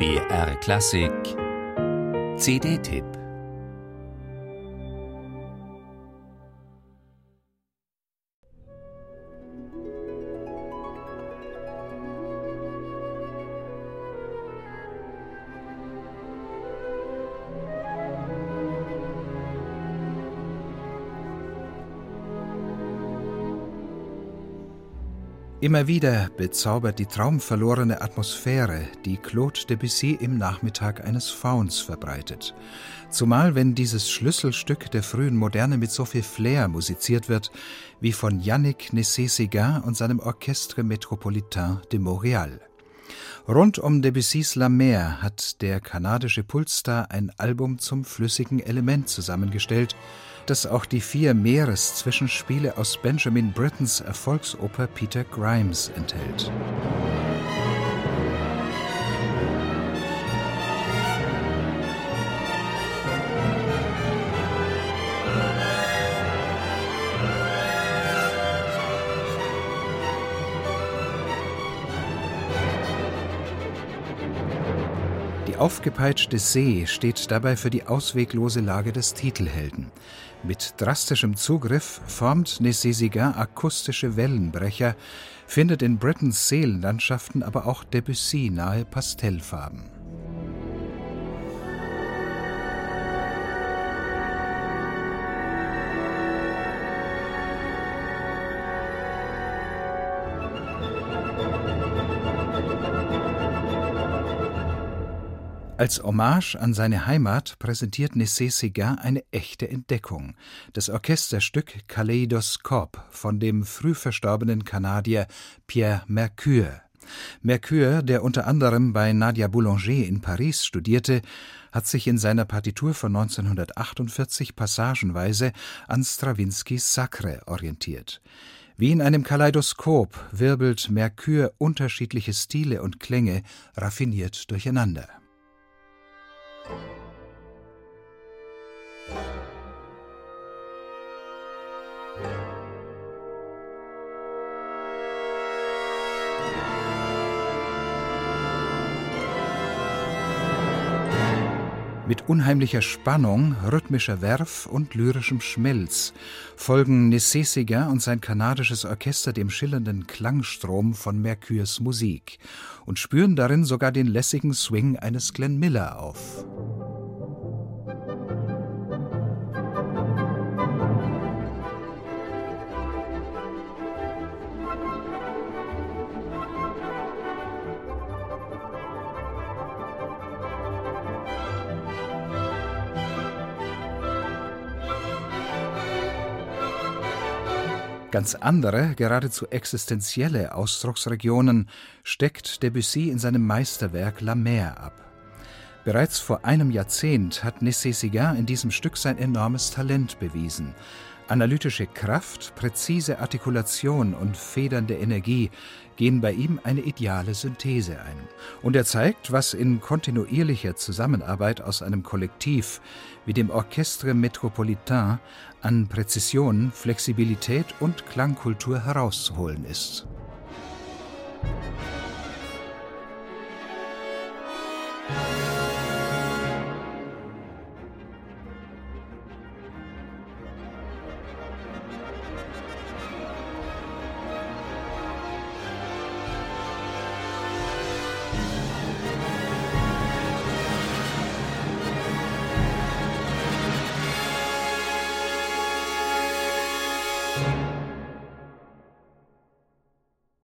BR Klassik. CD-Tipp Immer wieder bezaubert die traumverlorene Atmosphäre, die Claude Debussy im Nachmittag eines Fauns verbreitet. Zumal wenn dieses Schlüsselstück der frühen Moderne mit so viel Flair musiziert wird, wie von Yannick Nessé-Séguin und seinem Orchestre Metropolitain de Montréal. Rund um Debussys La Mer hat der kanadische Pulsstar ein Album zum flüssigen Element zusammengestellt, das auch die vier Meereszwischenspiele aus Benjamin Brittons Erfolgsoper Peter Grimes enthält. Aufgepeitschte See steht dabei für die ausweglose Lage des Titelhelden. Mit drastischem Zugriff formt Nécessigan akustische Wellenbrecher, findet in Britons Seelenlandschaften aber auch Debussy nahe Pastellfarben. Als Hommage an seine Heimat präsentiert Nessé-Séguin eine echte Entdeckung: das Orchesterstück Kaleidoskop von dem früh verstorbenen Kanadier Pierre Mercure. Mercure, der unter anderem bei Nadia Boulanger in Paris studierte, hat sich in seiner Partitur von 1948 passagenweise an Strawinskys Sacre orientiert. Wie in einem Kaleidoskop wirbelt Mercure unterschiedliche Stile und Klänge raffiniert durcheinander Mit unheimlicher Spannung, rhythmischer Werf und lyrischem Schmelz folgen Nessessiger und sein kanadisches Orchester dem schillernden Klangstrom von Mercures Musik und spüren darin sogar den lässigen Swing eines Glenn Miller auf. Ganz andere, geradezu existenzielle Ausdrucksregionen steckt Debussy in seinem Meisterwerk La Mer ab. Bereits vor einem Jahrzehnt hat Nécessigan in diesem Stück sein enormes Talent bewiesen. Analytische Kraft, präzise Artikulation und federnde Energie gehen bei ihm eine ideale Synthese ein. Und er zeigt, was in kontinuierlicher Zusammenarbeit aus einem Kollektiv wie dem Orchestre Metropolitain an Präzision, Flexibilität und Klangkultur herauszuholen ist. Thank